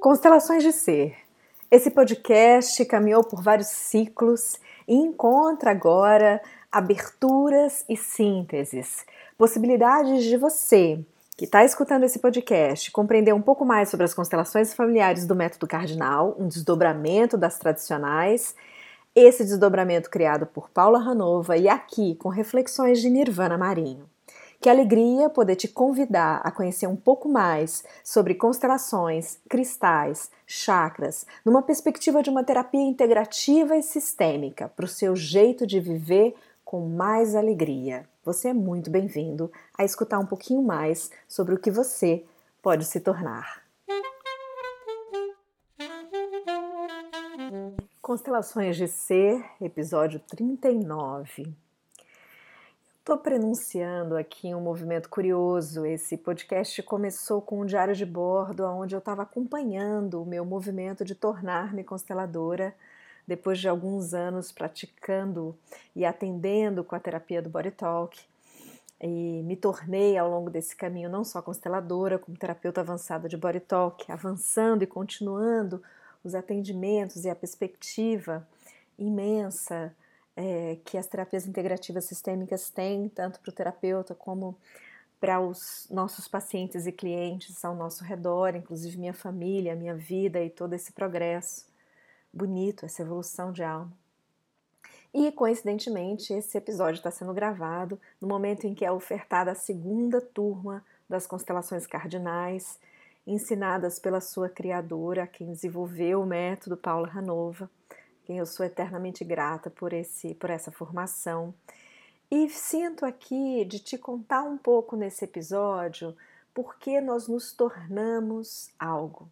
Constelações de Ser. Esse podcast caminhou por vários ciclos e encontra agora aberturas e sínteses, possibilidades de você que está escutando esse podcast compreender um pouco mais sobre as constelações familiares do método cardinal, um desdobramento das tradicionais, esse desdobramento criado por Paula Ranova e aqui com reflexões de Nirvana Marinho. Que alegria poder te convidar a conhecer um pouco mais sobre constelações, cristais, chakras, numa perspectiva de uma terapia integrativa e sistêmica para o seu jeito de viver com mais alegria. Você é muito bem-vindo a escutar um pouquinho mais sobre o que você pode se tornar. Constelações de Ser, episódio 39. Estou prenunciando aqui um movimento curioso. Esse podcast começou com um diário de bordo, onde eu estava acompanhando o meu movimento de tornar-me consteladora, depois de alguns anos praticando e atendendo com a terapia do Body Talk. E me tornei ao longo desse caminho não só consteladora, como terapeuta avançada de Body Talk, avançando e continuando os atendimentos e a perspectiva imensa é, que as terapias integrativas sistêmicas têm, tanto para o terapeuta como para os nossos pacientes e clientes ao nosso redor, inclusive minha família, minha vida e todo esse progresso bonito, essa evolução de alma. E coincidentemente, esse episódio está sendo gravado no momento em que é ofertada a segunda turma das constelações cardinais, ensinadas pela sua criadora, quem desenvolveu o método, Paula Ranova eu sou eternamente grata por esse por essa formação. E sinto aqui de te contar um pouco nesse episódio porque nós nos tornamos algo.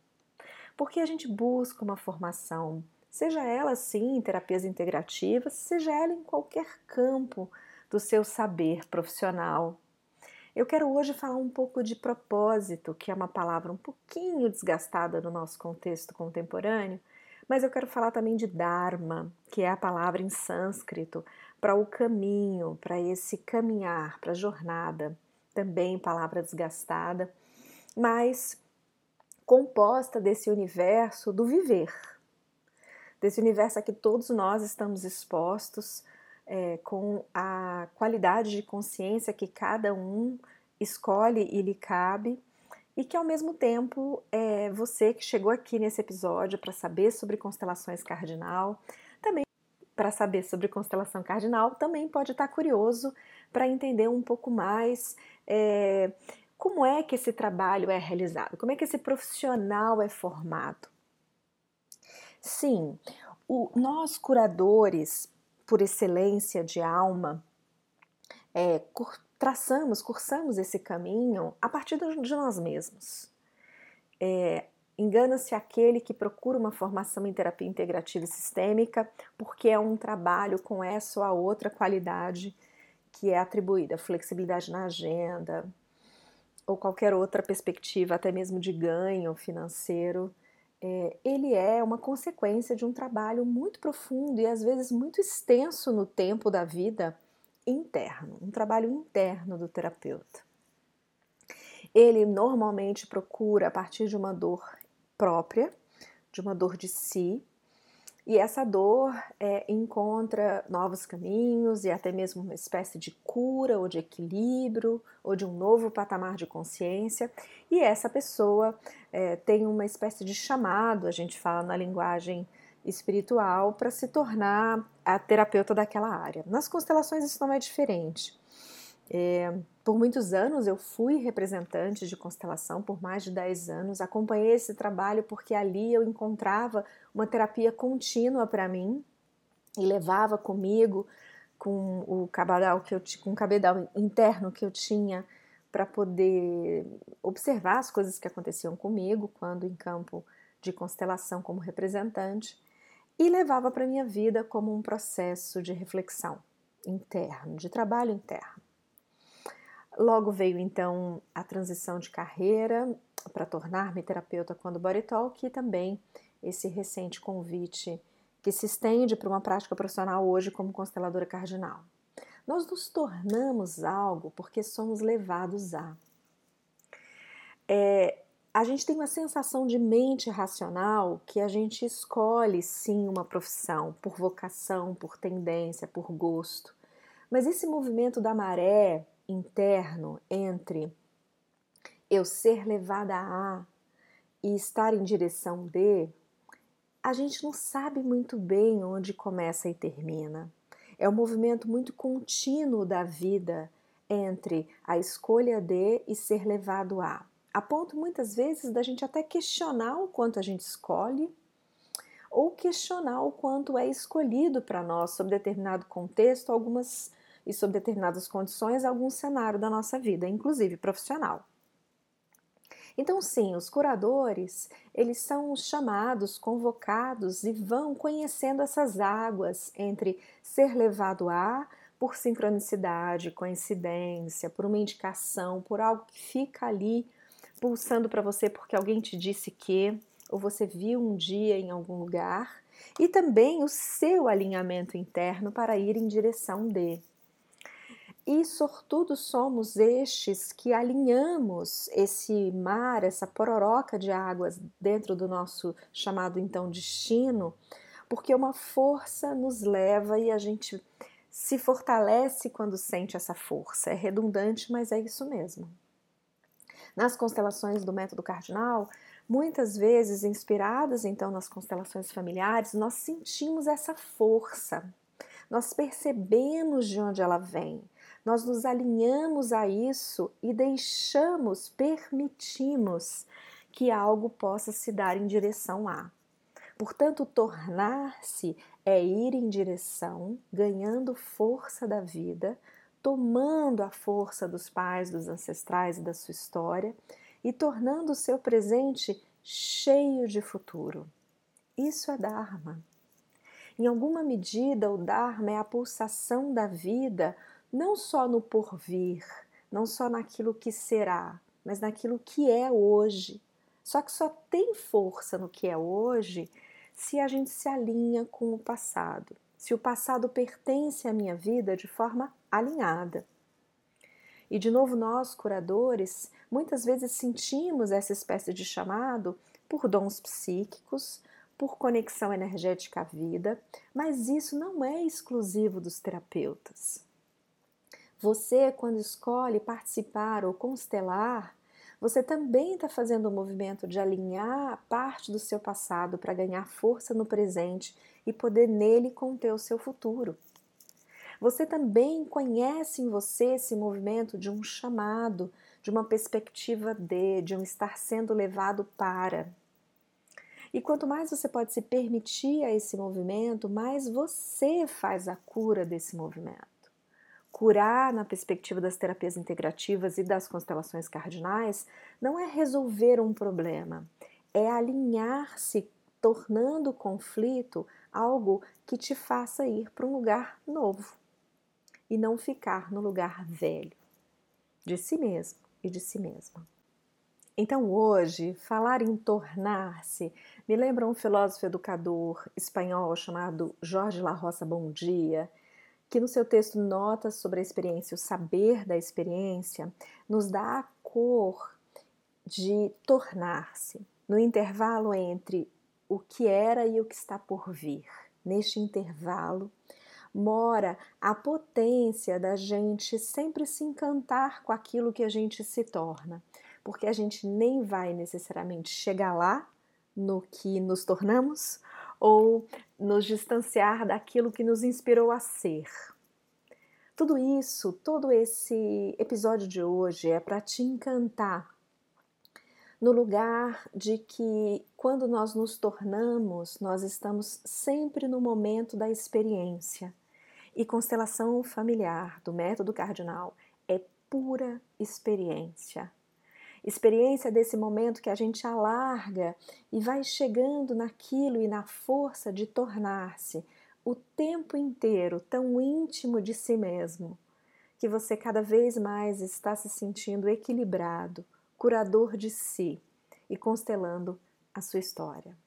Porque a gente busca uma formação, seja ela sim em terapias integrativas, seja ela em qualquer campo do seu saber profissional. Eu quero hoje falar um pouco de propósito, que é uma palavra um pouquinho desgastada no nosso contexto contemporâneo, mas eu quero falar também de Dharma, que é a palavra em sânscrito para o caminho, para esse caminhar, para a jornada. Também palavra desgastada, mas composta desse universo do viver, desse universo a que todos nós estamos expostos, é, com a qualidade de consciência que cada um escolhe e lhe cabe e que ao mesmo tempo é você que chegou aqui nesse episódio para saber sobre constelações cardinal, também para saber sobre constelação cardinal, também pode estar curioso para entender um pouco mais é, como é que esse trabalho é realizado, como é que esse profissional é formado. Sim, o, nós curadores por excelência de alma, é, traçamos, cursamos esse caminho a partir de nós mesmos. É, Engana-se aquele que procura uma formação em terapia integrativa e sistêmica, porque é um trabalho com essa ou a outra qualidade que é atribuída, flexibilidade na agenda, ou qualquer outra perspectiva, até mesmo de ganho financeiro. É, ele é uma consequência de um trabalho muito profundo e às vezes muito extenso no tempo da vida interno, um trabalho interno do terapeuta. Ele normalmente procura a partir de uma dor própria, de uma dor de si, e essa dor é, encontra novos caminhos e até mesmo uma espécie de cura ou de equilíbrio ou de um novo patamar de consciência. E essa pessoa é, tem uma espécie de chamado, a gente fala na linguagem espiritual para se tornar a terapeuta daquela área. Nas constelações isso não é diferente. É, por muitos anos eu fui representante de constelação, por mais de 10 anos, acompanhei esse trabalho porque ali eu encontrava uma terapia contínua para mim e levava comigo com o cabedal que eu com o cabedal interno que eu tinha para poder observar as coisas que aconteciam comigo quando em campo de constelação como representante e levava para minha vida como um processo de reflexão interno, de trabalho interno. Logo veio então a transição de carreira para tornar-me terapeuta quando Body Talk e também esse recente convite que se estende para uma prática profissional hoje como consteladora cardinal. Nós nos tornamos algo porque somos levados a. É, a gente tem uma sensação de mente racional que a gente escolhe sim uma profissão por vocação, por tendência, por gosto. Mas esse movimento da maré interno entre eu ser levada a e estar em direção de, a gente não sabe muito bem onde começa e termina. É um movimento muito contínuo da vida entre a escolha de e ser levado a a ponto muitas vezes da gente até questionar o quanto a gente escolhe ou questionar o quanto é escolhido para nós sob determinado contexto, algumas e sob determinadas condições, algum cenário da nossa vida, inclusive profissional. Então, sim, os curadores, eles são chamados, convocados e vão conhecendo essas águas entre ser levado a, por sincronicidade, coincidência, por uma indicação, por algo que fica ali pulsando para você porque alguém te disse que, ou você viu um dia em algum lugar, e também o seu alinhamento interno para ir em direção de. E sortudos somos estes que alinhamos esse mar, essa pororoca de águas dentro do nosso chamado então destino, porque uma força nos leva e a gente se fortalece quando sente essa força. É redundante, mas é isso mesmo. Nas constelações do método cardinal, muitas vezes inspiradas então nas constelações familiares, nós sentimos essa força, nós percebemos de onde ela vem, nós nos alinhamos a isso e deixamos, permitimos que algo possa se dar em direção a. Portanto, tornar-se é ir em direção, ganhando força da vida, tomando a força dos pais, dos ancestrais e da sua história e tornando o seu presente cheio de futuro. Isso é Dharma. Em alguma medida, o Dharma é a pulsação da vida, não só no porvir, não só naquilo que será, mas naquilo que é hoje. Só que só tem força no que é hoje se a gente se alinha com o passado se o passado pertence à minha vida de forma alinhada. E de novo, nós, curadores, muitas vezes sentimos essa espécie de chamado por dons psíquicos, por conexão energética à vida, mas isso não é exclusivo dos terapeutas. Você, quando escolhe participar ou constelar, você também está fazendo o um movimento de alinhar parte do seu passado para ganhar força no presente e poder nele conter o seu futuro. Você também conhece em você esse movimento de um chamado, de uma perspectiva de, de um estar sendo levado para. E quanto mais você pode se permitir a esse movimento, mais você faz a cura desse movimento. Curar, na perspectiva das terapias integrativas e das constelações cardinais, não é resolver um problema, é alinhar-se, tornando o conflito algo que te faça ir para um lugar novo e não ficar no lugar velho de si mesmo e de si mesma. Então, hoje, falar em tornar-se me lembra um filósofo educador espanhol chamado Jorge La Roça Bom Dia, que no seu texto Notas sobre a Experiência, o saber da experiência, nos dá a cor de tornar-se, no intervalo entre o que era e o que está por vir. Neste intervalo mora a potência da gente sempre se encantar com aquilo que a gente se torna, porque a gente nem vai necessariamente chegar lá no que nos tornamos, ou nos distanciar daquilo que nos inspirou a ser. Tudo isso, todo esse episódio de hoje é para te encantar no lugar de que quando nós nos tornamos, nós estamos sempre no momento da experiência. E constelação familiar do método cardinal é pura experiência experiência desse momento que a gente alarga e vai chegando naquilo e na força de tornar-se o tempo inteiro tão íntimo de si mesmo, que você cada vez mais está se sentindo equilibrado, curador de si e constelando a sua história.